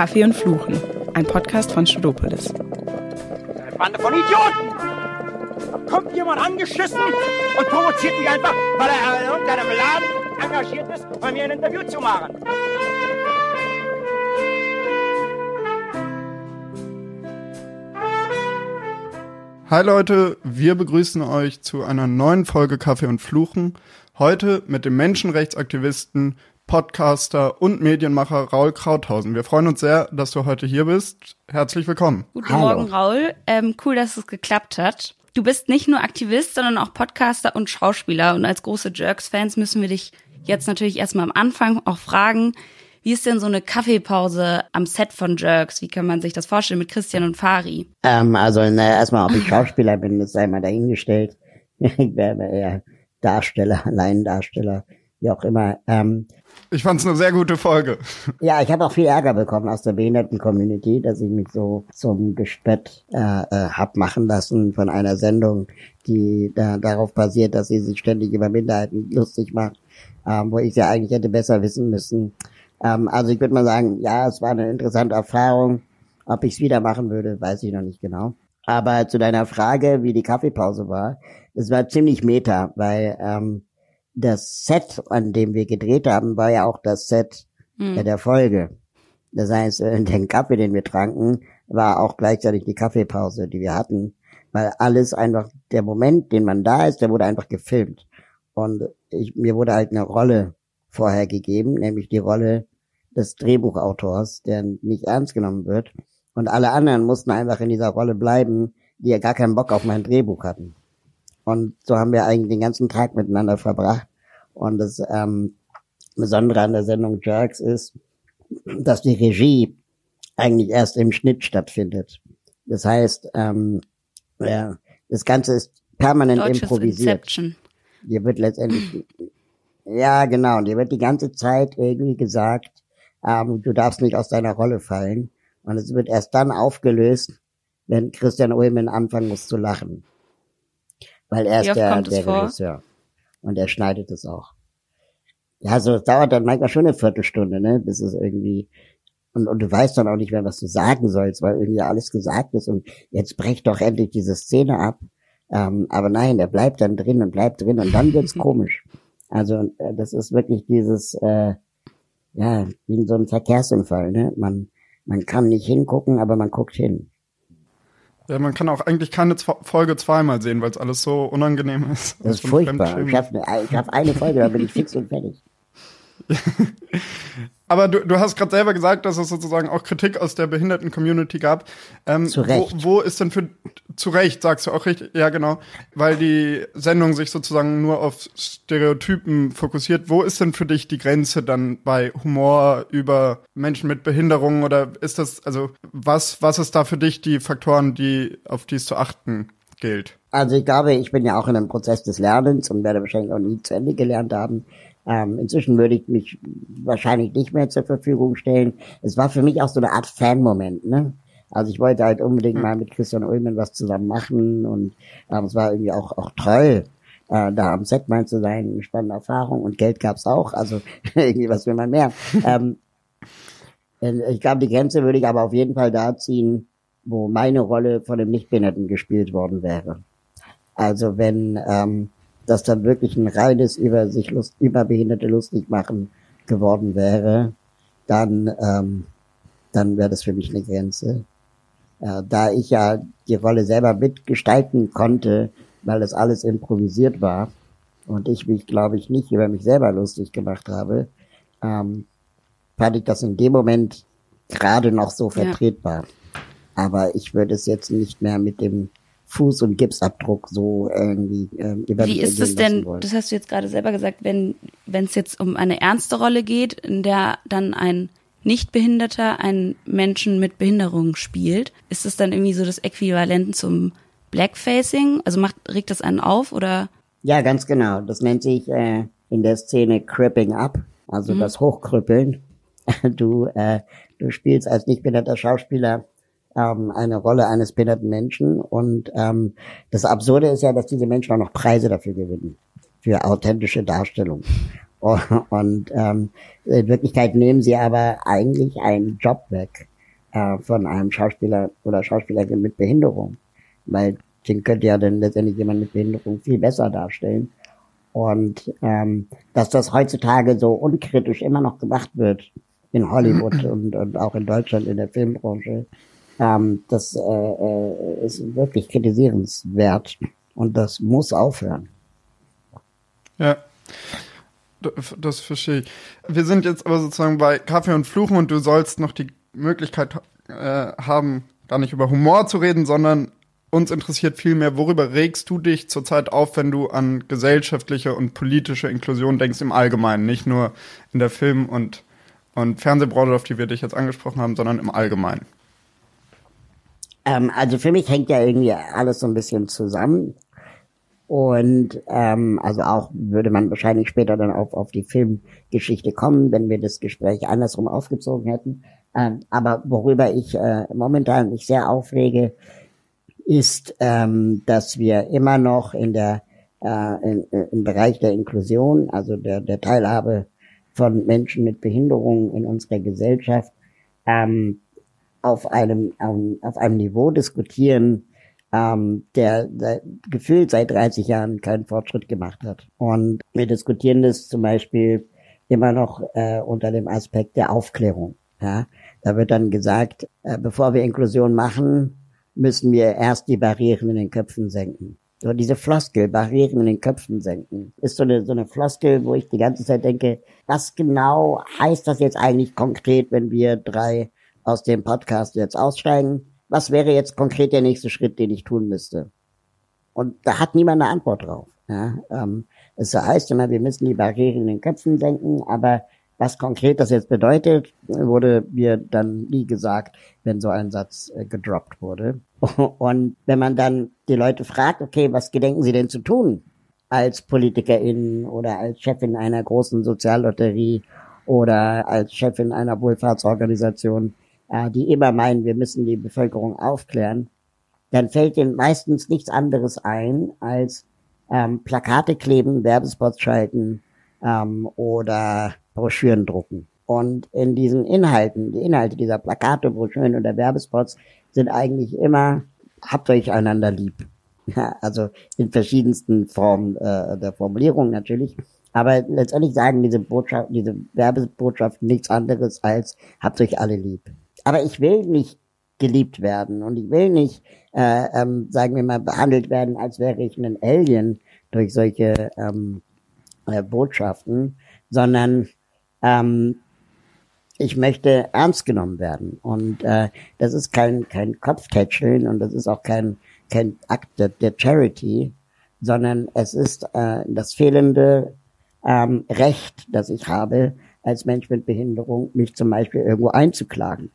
Kaffee und Fluchen, ein Podcast von Studopolis. Eine Bande von Idioten! Da kommt jemand angeschissen und provoziert mich einfach, weil er in irgendeinem Laden engagiert ist, bei mir ein Interview zu machen. Hi Leute, wir begrüßen euch zu einer neuen Folge Kaffee und Fluchen. Heute mit dem Menschenrechtsaktivisten, Podcaster und Medienmacher Raul Krauthausen. Wir freuen uns sehr, dass du heute hier bist. Herzlich willkommen. Guten Hallo. Morgen, Raul. Ähm, cool, dass es geklappt hat. Du bist nicht nur Aktivist, sondern auch Podcaster und Schauspieler. Und als große Jerks-Fans müssen wir dich jetzt natürlich erstmal am Anfang auch fragen, wie ist denn so eine Kaffeepause am Set von Jerks? Wie kann man sich das vorstellen mit Christian und Fari? Ähm, also na, erstmal, ob ich Schauspieler bin, das sei mal dahingestellt. ich wäre eher Darsteller, Laiendarsteller, wie auch immer. Ähm, Ich fand's eine sehr gute Folge. ja, ich habe auch viel Ärger bekommen aus der Behinderten-Community, dass ich mich so zum Gespött äh, äh, hab machen lassen von einer Sendung, die da, darauf basiert, dass sie sich ständig über Minderheiten lustig macht, ähm, wo ich ja eigentlich hätte besser wissen müssen. Ähm, also ich würde mal sagen, ja, es war eine interessante Erfahrung. Ob ich es wieder machen würde, weiß ich noch nicht genau. Aber zu deiner Frage, wie die Kaffeepause war, es war ziemlich meta, weil ähm, das Set, an dem wir gedreht haben, war ja auch das Set äh, der Folge. Das heißt, äh, den Kaffee, den wir tranken, war auch gleichzeitig die Kaffeepause, die wir hatten, weil alles einfach, der Moment, den man da ist, der wurde einfach gefilmt. Und ich, mir wurde halt eine Rolle vorher gegeben, nämlich die Rolle des Drehbuchautors, der nicht ernst genommen wird. Und alle anderen mussten einfach in dieser Rolle bleiben, die ja gar keinen Bock auf mein Drehbuch hatten. Und so haben wir eigentlich den ganzen Tag miteinander verbracht. Und das ähm, Besondere an der Sendung Jerks ist, dass die Regie eigentlich erst im Schnitt stattfindet. Das heißt, ähm, ja, das Ganze ist permanent Deutsches improvisiert. Inception. Dir wird letztendlich, ja genau, und dir wird die ganze Zeit irgendwie gesagt, ähm, du darfst nicht aus deiner Rolle fallen. Und es wird erst dann aufgelöst, wenn Christian Ullmann anfangen muss zu lachen. Weil er ist der, der? Regisseur. Und er schneidet es auch. Ja, so es dauert dann manchmal schon eine Viertelstunde, ne, bis es irgendwie und, und du weißt dann auch nicht mehr, was du sagen sollst, weil irgendwie alles gesagt ist und jetzt brech doch endlich diese Szene ab. Ähm, aber nein, der bleibt dann drin und bleibt drin und dann wird's komisch. Also äh, das ist wirklich dieses, äh, ja, wie in so einem Verkehrsunfall, ne? Man, man kann nicht hingucken, aber man guckt hin. Ja, man kann auch eigentlich keine Zw Folge zweimal sehen, weil es alles so unangenehm ist. Das ist furchtbar. Ich ich schaff eine Folge, da bin ich fix und fertig. Aber du, du hast gerade selber gesagt, dass es sozusagen auch Kritik aus der Behinderten-Community gab. Ähm, Zu Recht. Wo, wo ist denn für zu Recht, sagst du auch richtig, ja genau, weil die Sendung sich sozusagen nur auf Stereotypen fokussiert. Wo ist denn für dich die Grenze dann bei Humor über Menschen mit Behinderungen oder ist das, also was, was ist da für dich die Faktoren, die, auf die es zu achten gilt? Also ich glaube, ich bin ja auch in einem Prozess des Lernens und werde wahrscheinlich auch nie zu Ende gelernt haben. Ähm, inzwischen würde ich mich wahrscheinlich nicht mehr zur Verfügung stellen. Es war für mich auch so eine Art Fan-Moment, ne? Also ich wollte halt unbedingt mal mit Christian Ullmann was zusammen machen und ähm, es war irgendwie auch, auch toll, äh, da am Set mal zu sein, eine spannende Erfahrung und Geld gab's auch, also irgendwie was will man mehr. ähm, äh, ich glaube, die Grenze würde ich aber auf jeden Fall da ziehen, wo meine Rolle von dem Nichtbehinderten gespielt worden wäre. Also wenn ähm, das dann wirklich ein reines über sich lust, über Behinderte lustig machen geworden wäre, dann ähm, dann wäre das für mich eine Grenze. Äh, da ich ja die Rolle selber mitgestalten konnte, weil das alles improvisiert war und ich mich, glaube ich, nicht über mich selber lustig gemacht habe, ähm, fand ich das in dem Moment gerade noch so Ja. vertretbar. Aber ich würde es jetzt nicht mehr mit dem Fuß- und Gipsabdruck so irgendwie über Wie ist es denn, wollen. das hast du jetzt gerade selber gesagt, wenn wenn es jetzt um eine ernste Rolle geht, in der dann ein Nichtbehinderter einen Menschen mit Behinderung spielt, ist es dann irgendwie so das Äquivalent zum Blackfacing? Also macht regt das einen auf oder Ja, ganz genau. Das nennt sich äh, in der Szene Cripping Up, also das Hochkrüppeln. Du, äh, du spielst als nicht behinderter Schauspieler ähm, eine Rolle eines behinderten Menschen und ähm, das Absurde ist ja, dass diese Menschen auch noch Preise dafür gewinnen, für authentische Darstellung. Und ähm, in Wirklichkeit nehmen sie aber eigentlich einen Job weg, äh, von einem Schauspieler oder Schauspielerin mit Behinderung. Weil den könnte ja dann letztendlich jemand mit Behinderung viel besser darstellen. Und ähm, dass das heutzutage so unkritisch immer noch gemacht wird in Hollywood und, und auch in Deutschland in der Filmbranche, ähm, das äh, äh, ist wirklich kritisierenswert und das muss aufhören. Ja. Das verstehe ich. Wir sind jetzt aber sozusagen bei Kaffee und Fluchen und du sollst noch die Möglichkeit äh, haben, gar nicht über Humor zu reden, sondern uns interessiert vielmehr, worüber regst du dich zurzeit auf, wenn du an gesellschaftliche und politische Inklusion denkst im Allgemeinen, nicht nur in der Film- und, und Fernsehbranche, auf die wir dich jetzt angesprochen haben, sondern im Allgemeinen? Ähm, also für mich hängt ja irgendwie alles so ein bisschen zusammen. Und ähm, also auch würde man wahrscheinlich später dann auf, auf die Filmgeschichte kommen, wenn wir das Gespräch andersrum aufgezogen hätten. Ähm, aber worüber ich äh, momentan mich sehr aufrege, ist, ähm, dass wir immer noch in der äh, in, im Bereich der Inklusion, also der, der Teilhabe von Menschen mit Behinderungen in unserer Gesellschaft, ähm, auf einem auf einem Niveau diskutieren, ähm, der, der gefühlt seit 30 Jahren keinen Fortschritt gemacht hat. Und wir diskutieren das zum Beispiel immer noch äh, unter dem Aspekt der Aufklärung. Ja, da wird dann gesagt, äh, bevor wir Inklusion machen, müssen wir erst die Barrieren in den Köpfen senken. So diese Floskel, Barrieren in den Köpfen senken, ist so eine, so eine Floskel, wo ich die ganze Zeit denke, was genau heißt das jetzt eigentlich konkret, wenn wir drei aus dem Podcast jetzt aussteigen? Was wäre jetzt konkret der nächste Schritt, den ich tun müsste? Und da hat niemand eine Antwort drauf. Ja, ähm, es heißt immer, wir müssen die Barrieren in den Köpfen senken, aber was konkret das jetzt bedeutet, wurde mir dann nie gesagt, wenn so ein Satz äh, gedroppt wurde. Und wenn man dann die Leute fragt, okay, was gedenken sie denn zu tun als Politikerin oder als Chefin einer großen Soziallotterie oder als Chefin einer Wohlfahrtsorganisation, äh, die immer meinen, wir müssen die Bevölkerung aufklären, dann fällt ihnen meistens nichts anderes ein als ähm, Plakate kleben, Werbespots schalten ähm, oder Broschüren drucken. Und in diesen Inhalten, die Inhalte dieser Plakate, Broschüren oder Werbespots sind eigentlich immer, habt euch einander lieb. Also in verschiedensten Formen äh, der Formulierung natürlich. Aber letztendlich sagen diese Botschaft, diese Werbebotschaften nichts anderes als habt euch alle lieb. Aber ich will nicht geliebt werden und ich will nicht, äh, ähm, sagen wir mal, behandelt werden, als wäre ich ein Alien durch solche ähm, äh, Botschaften, sondern ähm, ich möchte ernst genommen werden. Und äh, das ist kein, kein Kopftätscheln und das ist auch kein, kein Akt der, der Charity, sondern es ist äh, das fehlende ähm, Recht, das ich habe, als Mensch mit Behinderung, mich zum Beispiel irgendwo einzuklagen.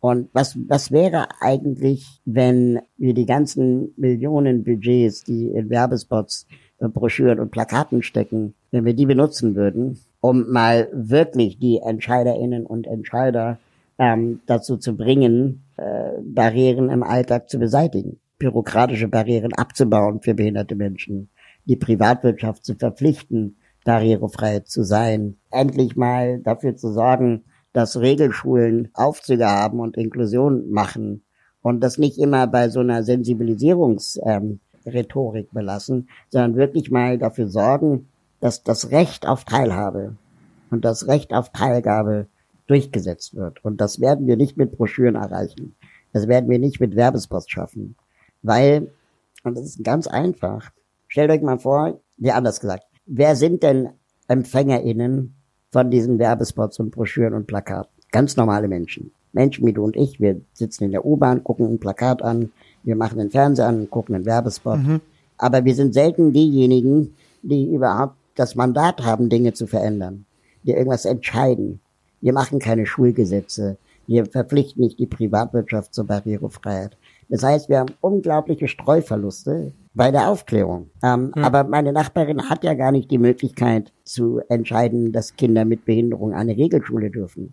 Und was, was wäre eigentlich, wenn wir die ganzen Millionen Budgets, die in Werbespots, Broschüren und Plakaten stecken, wenn wir die benutzen würden, um mal wirklich die Entscheiderinnen und Entscheider ähm, dazu zu bringen, äh, Barrieren im Alltag zu beseitigen, bürokratische Barrieren abzubauen für behinderte Menschen, die Privatwirtschaft zu verpflichten, barrierefrei zu sein, endlich mal dafür zu sorgen, dass Regelschulen Aufzüge haben und Inklusion machen und das nicht immer bei so einer Sensibilisierungsrhetorik ähm, belassen, sondern wirklich mal dafür sorgen, dass das Recht auf Teilhabe und das Recht auf Teilgabe durchgesetzt wird. Und das werden wir nicht mit Broschüren erreichen. Das werden wir nicht mit Werbespost schaffen. Weil, und das ist ganz einfach, stellt euch mal vor, wie anders gesagt, wer sind denn EmpfängerInnen von diesen Werbespots und Broschüren und Plakaten? Ganz normale Menschen. Menschen wie du und ich, wir sitzen in der U-Bahn, gucken ein Plakat an, wir machen den Fernseher an, gucken einen Werbespot. Mhm. Aber wir sind selten diejenigen, die überhaupt das Mandat haben, Dinge zu verändern, die irgendwas entscheiden. Wir machen keine Schulgesetze. Wir verpflichten nicht die Privatwirtschaft zur Barrierefreiheit. Das heißt, wir haben unglaubliche Streuverluste bei der Aufklärung. Ähm, hm. Aber meine Nachbarin hat ja gar nicht die Möglichkeit zu entscheiden, dass Kinder mit Behinderung eine Regelschule dürfen.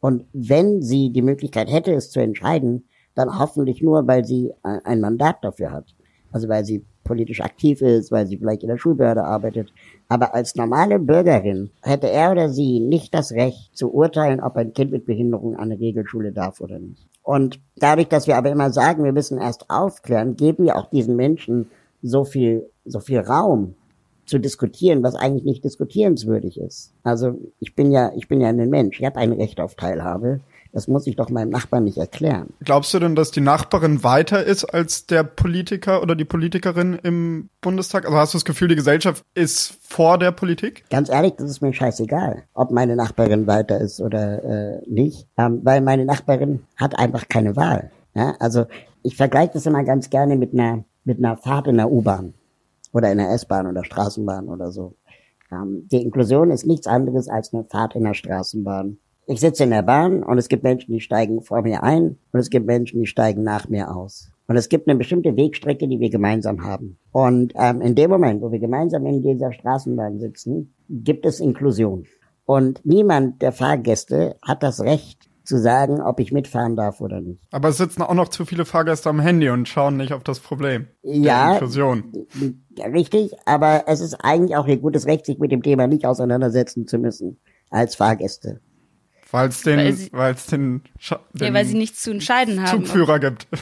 Und wenn sie die Möglichkeit hätte, es zu entscheiden, dann hoffentlich nur, weil sie ein Mandat dafür hat. Also weil sie politisch aktiv ist, weil sie vielleicht in der Schulbehörde arbeitet. Aber als normale Bürgerin hätte er oder sie nicht das Recht zu urteilen, ob ein Kind mit Behinderung an eine Regelschule darf oder nicht. Und dadurch, dass wir aber immer sagen, wir müssen erst aufklären, geben wir auch diesen Menschen so viel, so viel Raum zu diskutieren, was eigentlich nicht diskutierenswürdig ist. Also ich bin ja, ich bin ja ein Mensch, ich habe ein Recht auf Teilhabe. Das muss ich doch meinem Nachbarn nicht erklären. Glaubst du denn, dass die Nachbarin weiter ist als der Politiker oder die Politikerin im Bundestag? Also hast du das Gefühl, die Gesellschaft ist vor der Politik? Ganz ehrlich, das ist mir scheißegal, ob meine Nachbarin weiter ist oder äh, nicht, ähm, weil meine Nachbarin hat einfach keine Wahl. Ja? Also ich vergleiche das immer ganz gerne mit einer mit einer Fahrt in der U-Bahn oder in der S-Bahn oder Straßenbahn oder so. Ähm, die Inklusion ist nichts anderes als eine Fahrt in der Straßenbahn. Ich sitze in der Bahn und es gibt Menschen, die steigen vor mir ein und es gibt Menschen, die steigen nach mir aus. Und es gibt eine bestimmte Wegstrecke, die wir gemeinsam haben. Und ähm, in dem Moment, wo wir gemeinsam in dieser Straßenbahn sitzen, gibt es Inklusion. Und niemand der Fahrgäste hat das Recht zu sagen, ob ich mitfahren darf oder nicht. Aber es sitzen auch noch zu viele Fahrgäste am Handy und schauen nicht auf das Problem. Ja, der Inklusion. richtig, aber es ist eigentlich auch ihr gutes Recht, sich mit dem Thema nicht auseinandersetzen zu müssen als Fahrgäste. Weil's den, Weil sie- weil's den, Scha- den Ja, weil sie nichts zu entscheiden haben. Zugführer gibt.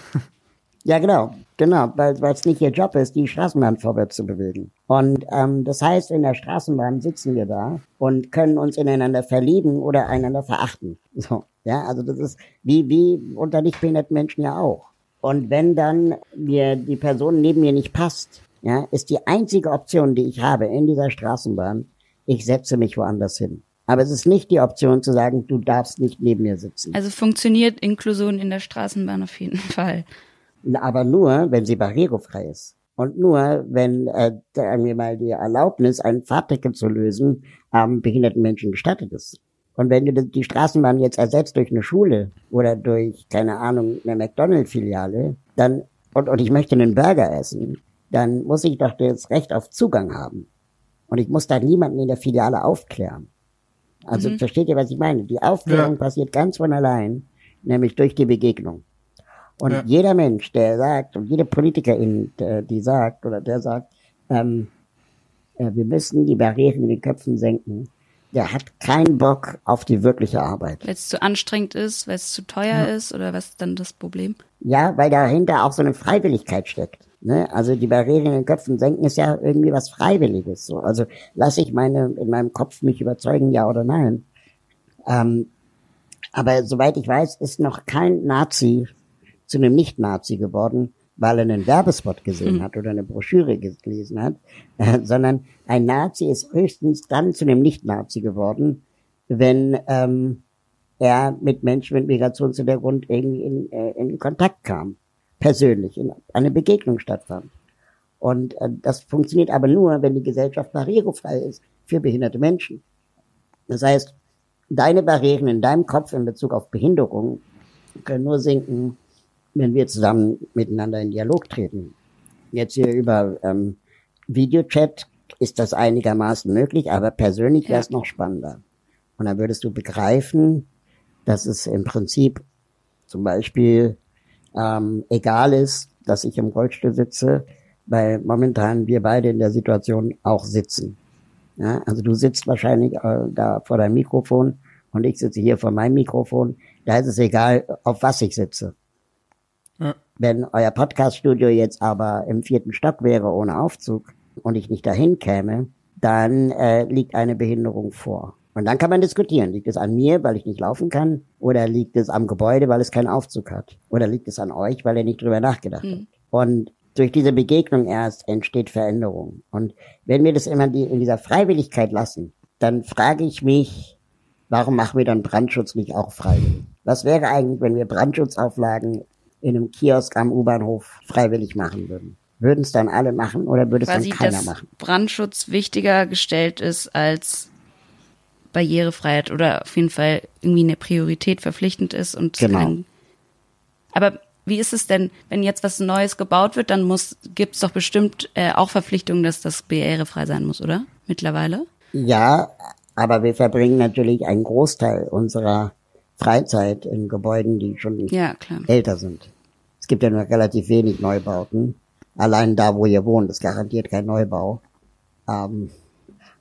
Ja, genau, genau, weil weil es nicht ihr Job ist, die Straßenbahn vorwärts zu bewegen. Und ähm, das heißt, in der Straßenbahn sitzen wir da und können uns ineinander verlieben oder einander verachten. So, ja, also das ist wie wie unter nicht behinderten Menschen ja auch. Und wenn dann mir die Person neben mir nicht passt, ja, ist die einzige Option, die ich habe in dieser Straßenbahn, ich setze mich woanders hin. Aber es ist nicht die Option zu sagen, du darfst nicht neben mir sitzen. Also funktioniert Inklusion in der Straßenbahn auf jeden Fall. Aber nur, wenn sie barrierefrei ist. Und nur, wenn, äh, sagen wir mal, die Erlaubnis, ein Fahrticket zu lösen, ähm, behinderten Menschen gestattet ist. Und wenn du die Straßenbahn jetzt ersetzt durch eine Schule oder durch, keine Ahnung, eine McDonald-Filiale, dann, und, und ich möchte einen Burger essen, dann muss ich doch das Recht auf Zugang haben. Und ich muss da niemanden in der Filiale aufklären. Also versteht ihr, was ich meine? Die Aufklärung Ja. passiert ganz von allein, nämlich durch die Begegnung. Und Ja. jeder Mensch, der sagt, und jede Politikerin, der, die sagt oder der sagt, ähm, äh, wir müssen die Barrieren in den Köpfen senken, der hat keinen Bock auf die wirkliche Arbeit. Weil es zu anstrengend ist, weil es zu teuer ist oder was ist dann das Problem? Ja, weil dahinter auch so eine Freiwilligkeit steckt. Ne? Also die Barrieren in den Köpfen senken ist ja irgendwie was Freiwilliges. So. Also lasse ich meine in meinem Kopf mich überzeugen, ja oder nein. Ähm, aber soweit ich weiß, ist noch kein Nazi zu einem Nicht-Nazi geworden, weil er einen Werbespot gesehen hat oder eine Broschüre ge- gelesen hat, äh, sondern ein Nazi ist höchstens dann zu einem Nicht-Nazi geworden, wenn ähm, er mit Menschen mit Migrationshintergrund irgendwie in, äh, in Kontakt kam, persönlich, in eine Begegnung stattfand. Und äh, das funktioniert aber nur, wenn die Gesellschaft barrierefrei ist für behinderte Menschen. Das heißt, deine Barrieren in deinem Kopf in Bezug auf Behinderung können nur sinken, wenn wir zusammen miteinander in Dialog treten. Jetzt hier über ähm, Videochat ist das einigermaßen möglich, aber persönlich wäre es noch spannender. Und dann würdest du begreifen, dass es im Prinzip zum Beispiel ähm, egal ist, dass ich im Rollstuhl sitze, weil momentan wir beide in der Situation auch sitzen. Ja, also du sitzt wahrscheinlich äh, da vor deinem Mikrofon und ich sitze hier vor meinem Mikrofon. Da ist es egal, auf was ich sitze. Ja. Wenn euer Podcaststudio jetzt aber im vierten Stock wäre ohne Aufzug und ich nicht dahin käme, dann äh, liegt eine Behinderung vor. Und dann kann man diskutieren. Liegt es an mir, weil ich nicht laufen kann? Oder liegt es am Gebäude, weil es keinen Aufzug hat? Oder liegt es an euch, weil ihr nicht drüber nachgedacht habt? Und durch diese Begegnung erst entsteht Veränderung. Und wenn wir das immer in dieser Freiwilligkeit lassen, dann frage ich mich, warum machen wir dann Brandschutz nicht auch freiwillig? Was wäre eigentlich, wenn wir Brandschutzauflagen in einem Kiosk am U-Bahnhof freiwillig machen würden? Würden es dann alle machen oder würde es dann keiner dass machen? Brandschutz wichtiger gestellt ist als Barrierefreiheit oder auf jeden Fall irgendwie eine Priorität verpflichtend ist und Genau. kein, aber wie ist es denn, wenn jetzt was Neues gebaut wird, dann muss gibt's doch bestimmt äh, auch Verpflichtungen, dass das barrierefrei sein muss, oder? Mittlerweile? Ja, aber wir verbringen natürlich einen Großteil unserer Freizeit in Gebäuden, die schon Ja, älter sind. Es gibt ja nur relativ wenig Neubauten. allein da, wo ihr wohnt, ist garantiert kein Neubau. Ähm,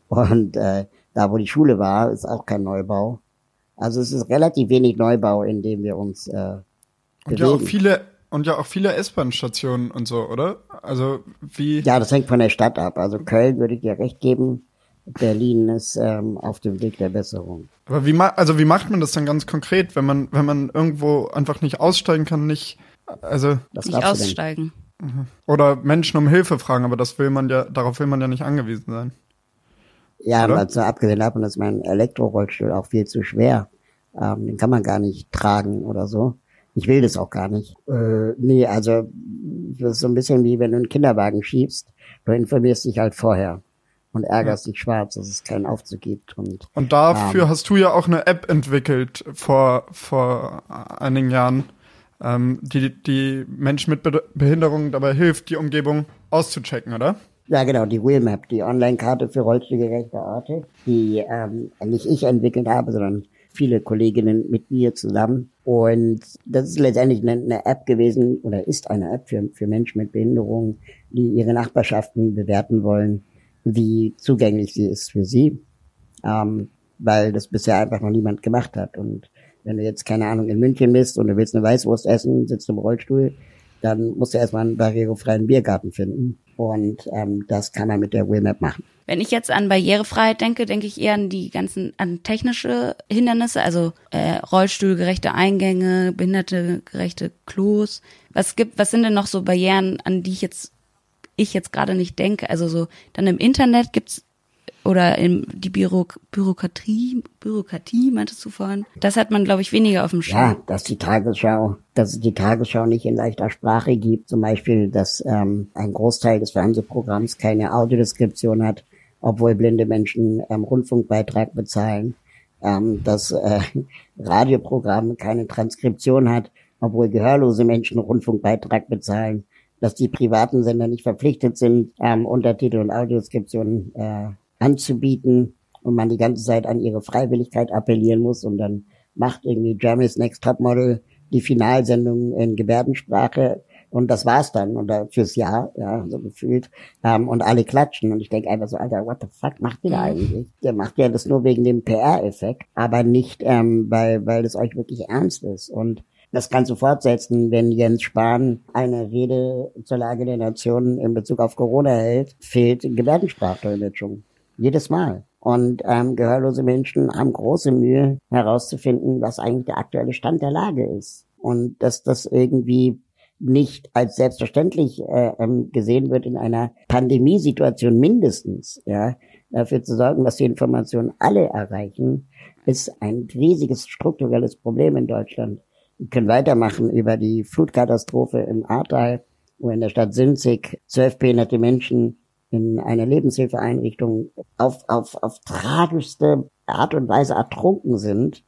und äh, da, wo die Schule war, ist auch kein Neubau. Also es ist relativ wenig Neubau, in dem wir uns äh, und ja auch viele und ja auch viele S-Bahn-Stationen und so, oder? Also wie? Ja, das hängt von der Stadt ab. Also Köln würde ich dir recht geben. Berlin ist ähm, auf dem Weg der Besserung. Aber wie ma also wie macht man das dann ganz konkret, wenn man wenn man irgendwo einfach nicht aussteigen kann, nicht also das nicht aussteigen mhm. oder Menschen um Hilfe fragen, aber das will man ja darauf will man ja nicht angewiesen sein. Ja, aber so abgesehen davon ist mein Elektrorollstuhl auch viel zu schwer. Ähm, den kann man gar nicht tragen oder so. Ich will das auch gar nicht. Äh, nee, also das ist so ein bisschen wie wenn du einen Kinderwagen schiebst. Du informierst dich halt vorher und ärgerst ja. dich schwarz, dass es keinen Aufzug gibt. Und, und dafür ähm, hast du ja auch eine App entwickelt vor, vor einigen Jahren, ähm, die, die Menschen mit Be Behinderungen dabei hilft, die Umgebung auszuchecken, oder? Ja, genau, die Wheelmap, die Online-Karte für rollstuhlgerechte Orte, die ähm, nicht ich entwickelt habe, sondern viele Kolleginnen mit mir zusammen. Und das ist letztendlich eine, eine App gewesen oder ist eine App für, für Menschen mit Behinderungen, die ihre Nachbarschaften bewerten wollen wie zugänglich sie ist für sie, ähm, weil das bisher einfach noch niemand gemacht hat. Und wenn du jetzt, keine Ahnung, in München bist und du willst eine Weißwurst essen, sitzt im Rollstuhl, dann musst du erstmal einen barrierefreien Biergarten finden. Und ähm, das kann man mit der Wheelmap machen. Wenn ich jetzt an Barrierefreiheit denke, denke ich eher an die ganzen, an technische Hindernisse, also äh, rollstuhlgerechte Eingänge, behindertegerechte Klos. Was gibt, was sind denn noch so Barrieren, an die ich jetzt ich jetzt gerade nicht denke. Also so, dann im Internet gibt's oder in die Büro Bürokratie, Bürokratie, meintest du vorhin? Das hat man, glaube ich, weniger auf dem Schirm. Ja, dass die Tagesschau, dass es die Tagesschau nicht in leichter Sprache gibt. Zum Beispiel, dass ähm, ein Großteil des Fernsehprogramms keine Audiodeskription hat, obwohl blinde Menschen ähm, Rundfunkbeitrag bezahlen. Ähm, dass äh, Radioprogramm keine Transkription hat, obwohl gehörlose Menschen Rundfunkbeitrag bezahlen dass die privaten Sender nicht verpflichtet sind, ähm, Untertitel und Audioskriptionen äh, anzubieten und man die ganze Zeit an ihre Freiwilligkeit appellieren muss und dann macht irgendwie Germany's Next Topmodel die Finalsendung in Gebärdensprache und das war's dann oder fürs Jahr, ja, so gefühlt. Ähm, und alle klatschen. Und ich denke einfach so, Alter, what the fuck macht ihr da mhm. eigentlich? Der macht ja das nur wegen dem PR-Effekt, aber nicht, ähm, weil, weil das euch wirklich ernst ist. Und das kannst du fortsetzen, wenn Jens Spahn eine Rede zur Lage der Nation in Bezug auf Corona hält, fehlt Gebärdensprachdolmetschung. Jedes Mal. Und ähm, gehörlose Menschen haben große Mühe herauszufinden, was eigentlich der aktuelle Stand der Lage ist. Und dass das irgendwie nicht als selbstverständlich äh, ähm, gesehen wird in einer Pandemiesituation mindestens, ja, dafür zu sorgen, dass die Informationen alle erreichen, ist ein riesiges strukturelles Problem in Deutschland. Wir können weitermachen über die Flutkatastrophe im Ahrtal, wo in der Stadt Sinzig zwölf behinderte Menschen in einer Lebenshilfeeinrichtung auf, auf, auf tragischste Art und Weise ertrunken sind,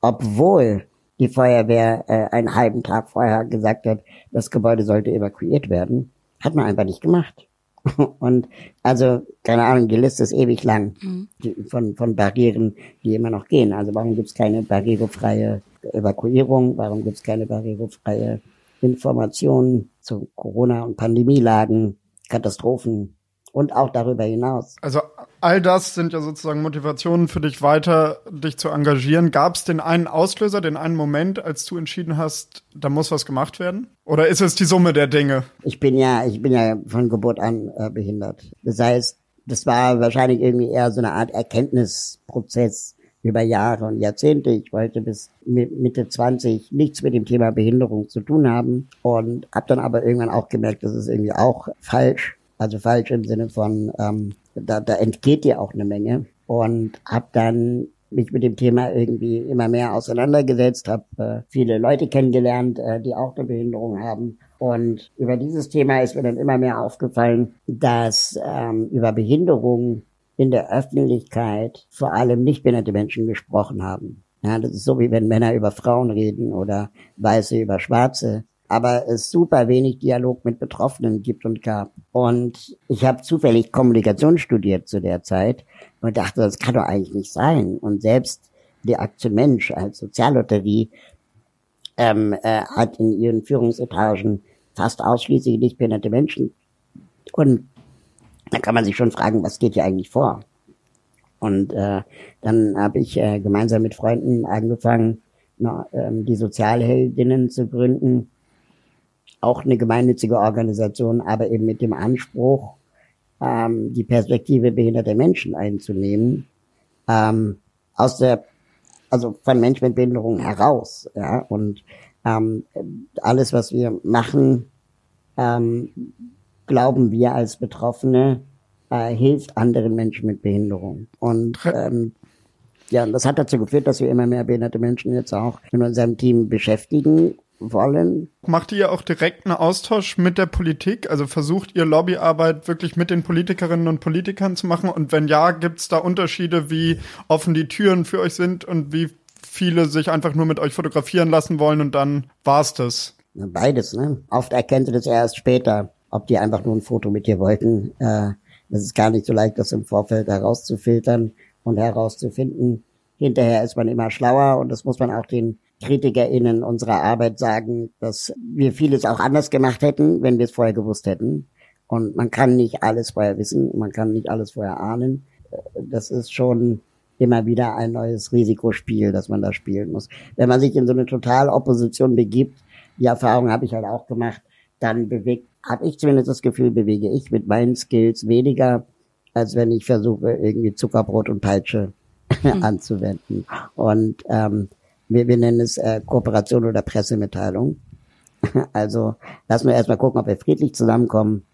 obwohl die Feuerwehr äh, einen halben Tag vorher gesagt hat, das Gebäude sollte evakuiert werden. Hat man einfach nicht gemacht. Und also, keine Ahnung, die Liste ist ewig lang mhm. von, von Barrieren, die immer noch gehen. Also warum gibt es keine barrierefreie Evakuierung? Warum gibt es keine barrierefreie Information zu Corona- und Pandemielagen, Katastrophen und auch darüber hinaus? Also all das sind ja sozusagen Motivationen für dich weiter, dich zu engagieren. Gab es den einen Auslöser, den einen Moment, als du entschieden hast, da muss was gemacht werden? Oder ist es die Summe der Dinge? Ich bin ja, ich bin ja von Geburt an äh, behindert. Das heißt, das war wahrscheinlich irgendwie eher so eine Art Erkenntnisprozess über Jahre und Jahrzehnte. Ich wollte bis Mitte 20 nichts mit dem Thema Behinderung zu tun haben und habe dann aber irgendwann auch gemerkt, das ist irgendwie auch falsch. Also falsch im Sinne von, ähm, da, da entgeht dir auch eine Menge. Und habe dann mich mit dem Thema irgendwie immer mehr auseinandergesetzt, habe äh, viele Leute kennengelernt, äh, die auch eine Behinderung haben. Und über dieses Thema ist mir dann immer mehr aufgefallen, dass ähm, über Behinderung in der Öffentlichkeit vor allem nicht behinderte Menschen gesprochen haben. Ja, das ist so wie wenn Männer über Frauen reden oder Weiße über Schwarze. Aber es super wenig Dialog mit Betroffenen gibt und gab. Und ich habe zufällig Kommunikation studiert zu der Zeit und dachte, das kann doch eigentlich nicht sein. Und selbst die Aktion Mensch als Soziallotterie ähm, äh, hat in ihren Führungsetagen fast ausschließlich nicht behinderte Menschen Und da kann man sich schon fragen, was geht hier eigentlich vor? Und äh, dann habe ich äh, gemeinsam mit Freunden angefangen, na, ähm, die Sozialheldinnen zu gründen. Auch eine gemeinnützige Organisation, aber eben mit dem Anspruch, ähm, die Perspektive behinderter Menschen einzunehmen, ähm, aus der, also von Menschen mit Behinderung heraus, ja, und ähm, alles, was wir machen, ähm, glauben wir als Betroffene, äh, hilft anderen Menschen mit Behinderung. Und ähm, ja, das hat dazu geführt, dass wir immer mehr behinderte Menschen jetzt auch in unserem Team beschäftigen wollen. Macht ihr auch direkt einen Austausch mit der Politik? Also versucht ihr Lobbyarbeit wirklich mit den Politikerinnen und Politikern zu machen? Und wenn ja, gibt es da Unterschiede, wie offen die Türen für euch sind und wie viele sich einfach nur mit euch fotografieren lassen wollen und dann war's das? Beides, ne? Oft erkennt ihr das erst später, ob die einfach nur ein Foto mit dir wollten. Äh, das ist gar nicht so leicht, das im Vorfeld herauszufiltern und herauszufinden. Hinterher ist man immer schlauer und das muss man auch den KritikerInnen unserer Arbeit sagen, dass wir vieles auch anders gemacht hätten, wenn wir es vorher gewusst hätten. Und man kann nicht alles vorher wissen, man kann nicht alles vorher ahnen. Das ist schon immer wieder ein neues Risikospiel, das man da spielen muss. Wenn man sich in so eine Totalopposition begibt, die Erfahrung habe ich halt auch gemacht, dann bewegt, habe ich zumindest das Gefühl, bewege ich mit meinen Skills weniger, als wenn ich versuche, irgendwie Zuckerbrot und Peitsche hm. anzuwenden. Und ähm, wir, wir nennen es äh, Kooperation oder Pressemitteilung. also lassen wir erstmal gucken, ob wir friedlich zusammenkommen.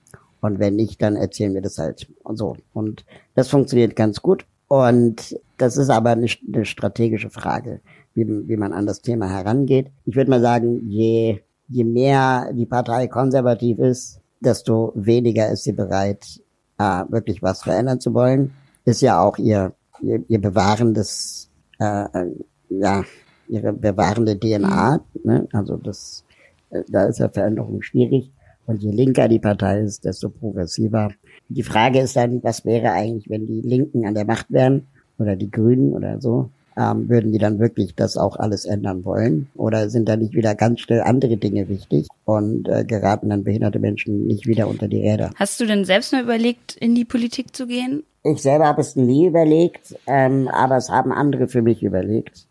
Und wenn nicht, dann erzählen wir das halt und so. Und das funktioniert ganz gut. Und das ist aber eine, eine strategische Frage, wie, wie man an das Thema herangeht. Ich würde mal sagen, je, je mehr die Partei konservativ ist, desto weniger ist sie bereit, äh, wirklich was verändern zu wollen. Ist ja auch ihr, ihr, ihr bewahrendes, äh, äh ja, ihre bewahrende DNA. Ne? Also das, äh, da ist ja Veränderung schwierig. Und je linker die Partei ist, desto progressiver. Die Frage ist dann, was wäre eigentlich, wenn die Linken an der Macht wären oder die Grünen oder so? Ähm, würden die dann wirklich das auch alles ändern wollen? Oder sind da nicht wieder ganz schnell andere Dinge wichtig und äh, geraten dann behinderte Menschen nicht wieder unter die Räder? Hast du denn selbst mal überlegt, in die Politik zu gehen? Ich selber habe es nie überlegt, ähm, aber es haben andere für mich überlegt.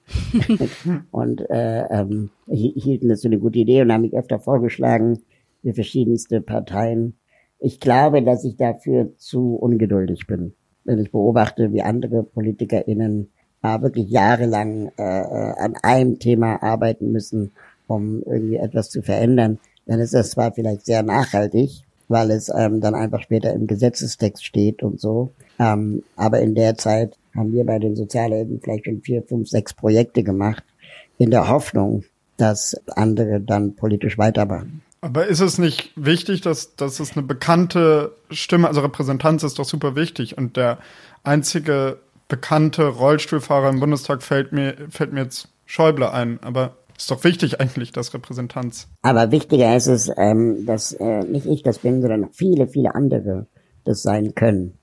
und äh, ähm, hielten das für eine gute Idee und haben mich öfter vorgeschlagen für verschiedenste Parteien. Ich glaube, dass ich dafür zu ungeduldig bin. Wenn ich beobachte, wie andere PolitikerInnen äh, wirklich jahrelang äh, äh an einem Thema arbeiten müssen, um irgendwie etwas zu verändern, dann ist das zwar vielleicht sehr nachhaltig, weil es ähm, dann einfach später im Gesetzestext steht und so. Ähm, aber in der Zeit haben wir bei den Sozialhilfen vielleicht schon vier, fünf, sechs Projekte gemacht, in der Hoffnung, dass andere dann politisch weitermachen. Aber ist es nicht wichtig, dass, dass es eine bekannte Stimme, also Repräsentanz ist doch super wichtig und der einzige bekannte Rollstuhlfahrer im Bundestag fällt mir, fällt mir jetzt Schäuble ein, aber ist doch wichtig eigentlich, das Repräsentanz. Aber wichtiger ist es, ähm, dass äh, nicht ich das bin, sondern viele, viele andere das sein können.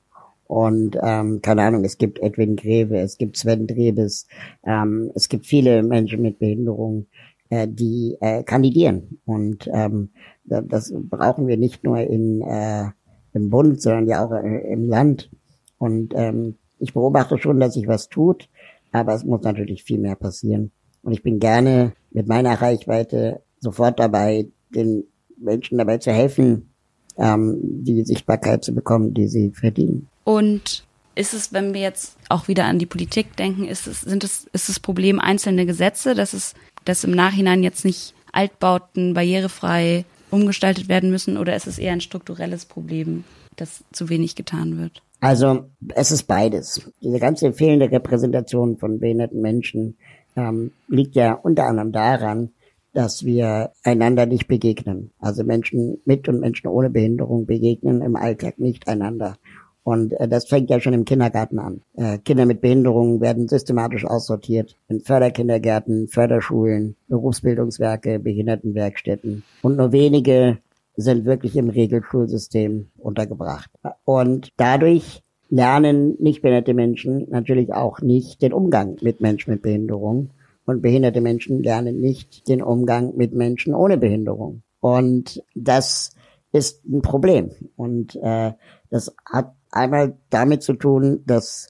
Und ähm, keine Ahnung, es gibt Edwin Greve, es gibt Sven Drebes, ähm, es gibt viele Menschen mit Behinderung, äh, die äh, kandidieren. Und ähm, das brauchen wir nicht nur in, äh, im Bund, sondern ja auch äh, im Land. Und ähm, ich beobachte schon, dass sich was tut, aber es muss natürlich viel mehr passieren. Und ich bin gerne mit meiner Reichweite sofort dabei, den Menschen dabei zu helfen, ähm, die Sichtbarkeit zu bekommen, die sie verdienen. Und ist es, wenn wir jetzt auch wieder an die Politik denken, ist es, sind es, ist das Problem einzelne Gesetze, dass es, dass im Nachhinein jetzt nicht Altbauten barrierefrei umgestaltet werden müssen oder ist es eher ein strukturelles Problem, dass zu wenig getan wird? Also es ist beides. Diese ganze fehlende Repräsentation von behinderten Menschen ähm, liegt ja unter anderem daran, dass wir einander nicht begegnen. Also Menschen mit und Menschen ohne Behinderung begegnen im Alltag nicht einander. Und äh, das fängt ja schon im Kindergarten an. Äh, Kinder mit Behinderungen werden systematisch aussortiert in Förderkindergärten, Förderschulen, Berufsbildungswerke, Behindertenwerkstätten. Und nur wenige sind wirklich im Regelschulsystem untergebracht. Und dadurch lernen nicht behinderte Menschen natürlich auch nicht den Umgang mit Menschen mit Behinderung. Und behinderte Menschen lernen nicht den Umgang mit Menschen ohne Behinderung. Und das ist ein Problem. Und äh, das hat einmal damit zu tun, dass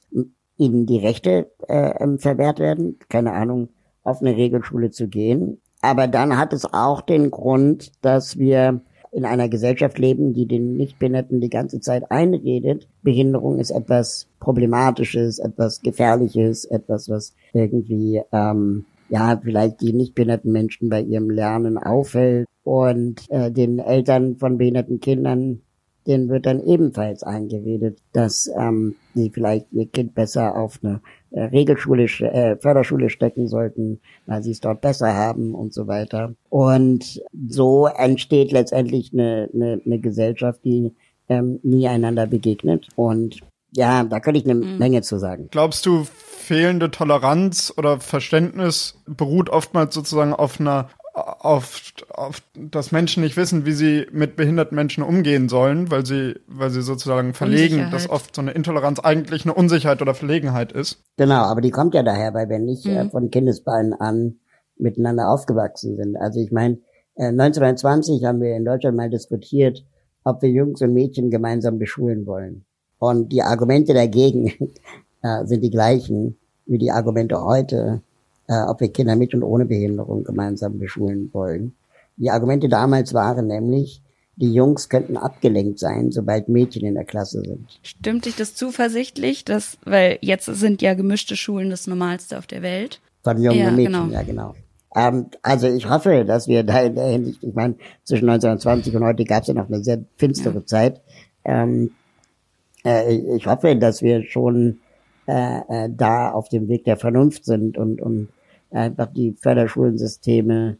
ihnen die Rechte äh, ähm, verwehrt werden, keine Ahnung, auf eine Regelschule zu gehen. Aber dann hat es auch den Grund, dass wir in einer Gesellschaft leben, die den Nichtbehinderten die ganze Zeit einredet. Behinderung ist etwas Problematisches, etwas Gefährliches, etwas, was irgendwie ähm, ja vielleicht die nichtbehinderten Menschen bei ihrem Lernen aufhält und äh, den Eltern von behinderten Kindern denen wird dann ebenfalls eingeredet, dass ähm, sie vielleicht ihr Kind besser auf eine äh, Regelschule, äh, Förderschule stecken sollten, weil sie es dort besser haben und so weiter. Und so entsteht letztendlich eine, eine, eine Gesellschaft, die ähm, nie einander begegnet. Und ja, da könnte ich eine mhm. Menge zu sagen. Glaubst du, fehlende Toleranz oder Verständnis beruht oftmals sozusagen auf einer auf, auf, dass Menschen nicht wissen, wie sie mit behinderten Menschen umgehen sollen, weil sie, weil sie sozusagen verlegen, dass oft so eine Intoleranz eigentlich eine Unsicherheit oder Verlegenheit ist. Genau, aber die kommt ja daher, weil wir nicht äh, mhm. äh, von Kindesbeinen an miteinander aufgewachsen sind. Also ich meine, äh, 1920 haben wir in Deutschland mal diskutiert, ob wir Jungs und Mädchen gemeinsam beschulen wollen. Und die Argumente dagegen äh, sind die gleichen wie die Argumente heute äh, ob wir Kinder mit und ohne Behinderung gemeinsam beschulen wollen. Die Argumente damals waren nämlich, die Jungs könnten abgelenkt sein, sobald Mädchen in der Klasse sind. Stimmt dich das zuversichtlich, dass, weil jetzt sind ja gemischte Schulen das Normalste auf der Welt? Von jungen ja, Mädchen, genau. ja genau. Ähm, also ich hoffe, dass wir da in der Hinsicht, ich meine, zwischen 1920 und heute gab es ja noch eine sehr finstere ja. Zeit. Ähm, äh, ich hoffe, dass wir schon äh, äh, da auf dem Weg der Vernunft sind und, und einfach die Förderschulensysteme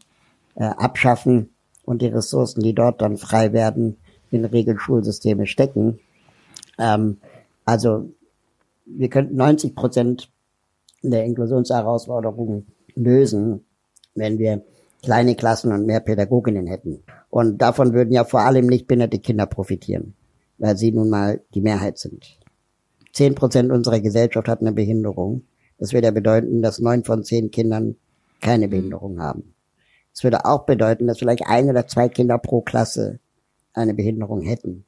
äh, abschaffen und die Ressourcen, die dort dann frei werden, in Regelschulsysteme stecken. Ähm, also wir könnten 90 Prozent der Inklusionsherausforderungen lösen, wenn wir kleine Klassen und mehr Pädagoginnen hätten. Und davon würden ja vor allem nicht behinderte Kinder profitieren, weil sie nun mal die Mehrheit sind. Zehn Prozent unserer Gesellschaft hat eine Behinderung. Das würde ja bedeuten, dass neun von zehn Kindern keine Behinderung haben. Das würde auch bedeuten, dass vielleicht ein oder zwei Kinder pro Klasse eine Behinderung hätten.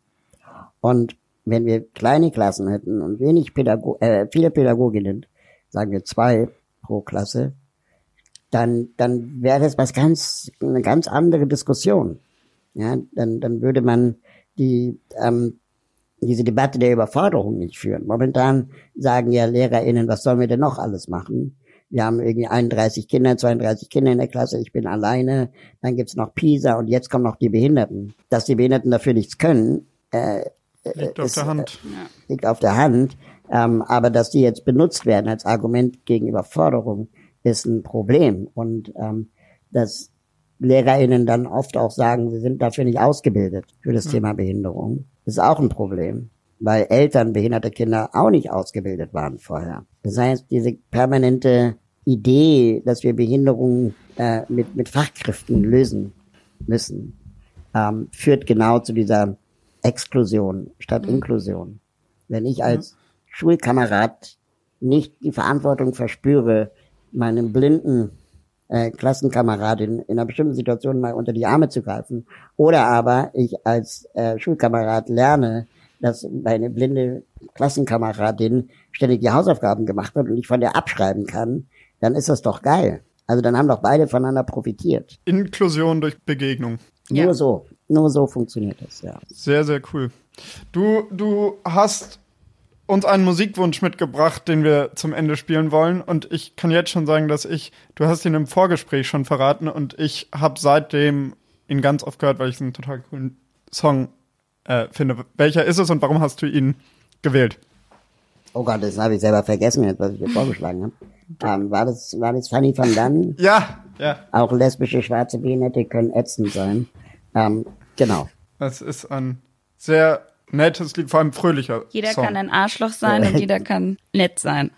Und wenn wir kleine Klassen hätten und wenig Pädago äh, viele Pädagoginnen, sagen wir zwei pro Klasse, dann, dann wäre es was ganz, eine ganz andere Diskussion. Ja, dann, dann würde man die ähm, diese Debatte der Überforderung nicht führen. Momentan sagen ja LehrerInnen, was sollen wir denn noch alles machen? Wir haben irgendwie 31 Kinder, 32 Kinder in der Klasse, ich bin alleine, dann gibt's noch PISA und jetzt kommen noch die Behinderten. Dass die Behinderten dafür nichts können, äh, liegt ist, auf der Hand. Äh, liegt auf der Hand. Ähm, aber dass die jetzt benutzt werden als Argument gegen Überforderung, ist ein Problem. Und ähm, dass LehrerInnen dann oft auch sagen, sie sind dafür nicht ausgebildet für das ja. Thema Behinderung. Das ist auch ein Problem, weil Eltern behinderte Kinder auch nicht ausgebildet waren vorher. Das heißt, diese permanente Idee, dass wir Behinderungen äh, mit, mit Fachkräften lösen müssen, ähm, führt genau zu dieser Exklusion statt mhm. Inklusion. Wenn ich als mhm. Schulkamerad nicht die Verantwortung verspüre, meinem blinden äh, Klassenkameradin in einer bestimmten Situation mal unter die Arme zu greifen. Oder aber ich als äh, Schulkamerad lerne, dass meine blinde Klassenkameradin ständig die Hausaufgaben gemacht hat und ich von der abschreiben kann, dann ist das doch geil. Also dann haben doch beide voneinander profitiert. Inklusion durch Begegnung. Nur ja. so. Nur so funktioniert das, ja. Sehr, sehr cool. Du, du hast uns einen Musikwunsch mitgebracht, den wir zum Ende spielen wollen. Und ich kann jetzt schon sagen, dass ich, du hast ihn im Vorgespräch schon verraten und ich habe seitdem ihn ganz oft gehört, weil ich es einen total coolen Song äh, finde. Welcher ist es und warum hast du ihn gewählt? Oh Gott, das habe ich selber vergessen, was ich dir vorgeschlagen habe. Ähm, war das, war das Fanny van Dann? Ja, ja. Auch lesbische schwarze Behinderte können ätzend sein. Ähm, genau. Das ist ein sehr nettes Lied, vor allem fröhlicher. Jeder Song. kann ein Arschloch sein und jeder kann nett sein.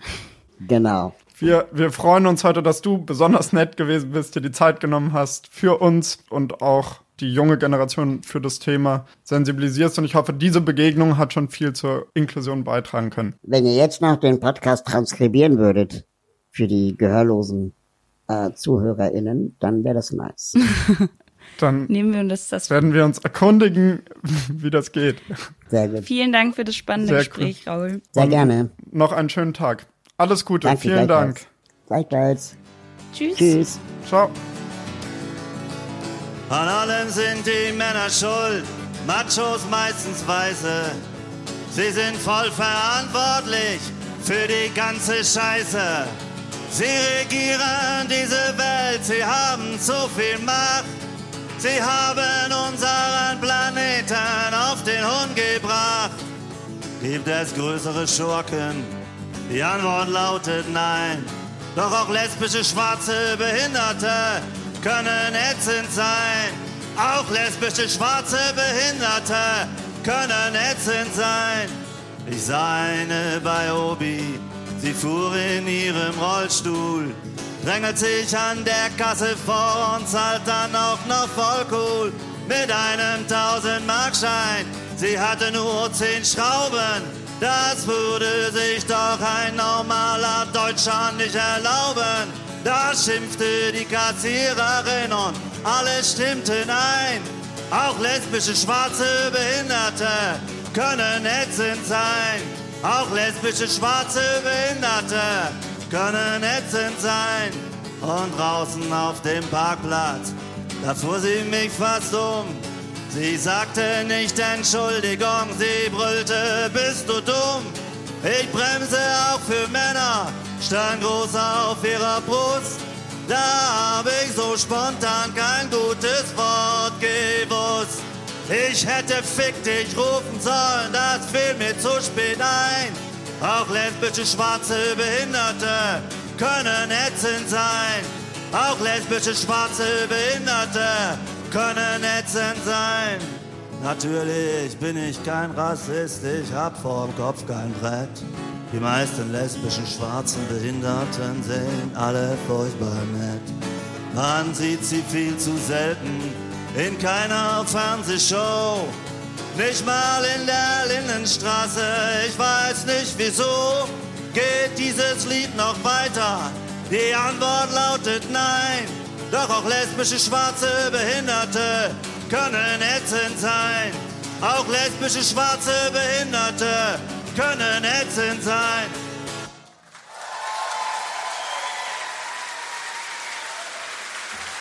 Genau. Wir, wir freuen uns heute, dass du besonders nett gewesen bist, dir die Zeit genommen hast für uns und auch die junge Generation für das Thema sensibilisierst. Und ich hoffe, diese Begegnung hat schon viel zur Inklusion beitragen können. Wenn ihr jetzt noch den Podcast transkribieren würdet für die gehörlosen äh, ZuhörerInnen, dann wäre das nice. Dann nehmen wir uns das. werden wir uns erkundigen, wie das geht. Sehr gut. Vielen Dank für das spannende Sehr Gespräch, Raul. Sehr Und gerne. Noch einen schönen Tag. Alles Gute. Danke, Vielen Dank. gleichfalls. Gleichfalls. Tschüss. Tschüss. Ciao. An allem sind die Männer schuld, Machos meistens Weiße. Sie sind voll verantwortlich für die ganze Scheiße. Sie regieren diese Welt, sie haben zu viel Macht. Sie haben unseren Planeten auf den Hund gebracht. Gibt es größere Schurken? Die Antwort lautet nein. Doch auch lesbische, schwarze Behinderte können ätzend sein. Auch lesbische, schwarze Behinderte können ätzend sein. Ich sah eine bei Obi, sie fuhr in ihrem Rollstuhl, drängelt sich an der Kasse vor und zahlt dann auch noch voll cool mit einem 1000-Markschein. Sie hatte nur 10 Schrauben, das würde sich doch ein normaler Deutscher nicht erlauben. Da schimpfte die Kassiererin und alles stimmte ein. Auch lesbische, schwarze Behinderte können ätzend sein. Auch lesbische, schwarze Behinderte können ätzend sein. Und draußen auf dem Parkplatz, da fuhr sie mich fast um. Sie sagte nicht Entschuldigung, sie brüllte, bist du dumm? Ich bremse auch für Männer, stand groß auf ihrer Brust. Da hab ich so spontan kein gutes Wort gewusst. Ich hätte fick dich rufen sollen, das fiel mir zu spät ein. Auch lesbische, schwarze Behinderte können ätzend sein. Auch lesbische, schwarze Behinderte können ätzend sein. Natürlich bin ich kein Rassist, ich hab vorm Kopf kein Brett. Die meisten lesbischen, schwarzen Behinderten sehen alle furchtbar nett. Man sieht sie viel zu selten in keiner Fernsehshow. Nicht mal in der Lindenstraße, ich weiß nicht wieso. Geht dieses Lied noch weiter? Die Antwort lautet nein. Doch auch lesbische, schwarze Behinderte können ätzend sein. Auch lesbische, schwarze Behinderte können ätzend sein.